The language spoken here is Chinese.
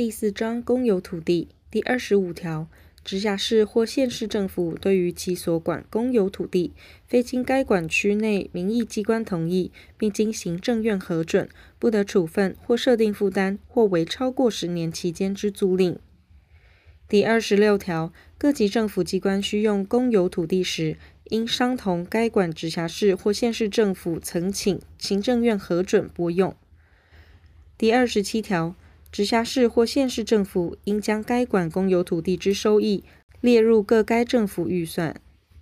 第四章公有土地第二十五条，直辖市或县市政府对于其所管公有土地，非经该管区内民意机关同意，并经行政院核准，不得处分或设定负担，或为超过十年期间之租赁。第二十六条，各级政府机关需用公有土地时，应商同该管直辖市或县市政府曾请行政院核准拨用。第二十七条，直辖市或县市政府应将该管公有土地之收益列入各该政府预算。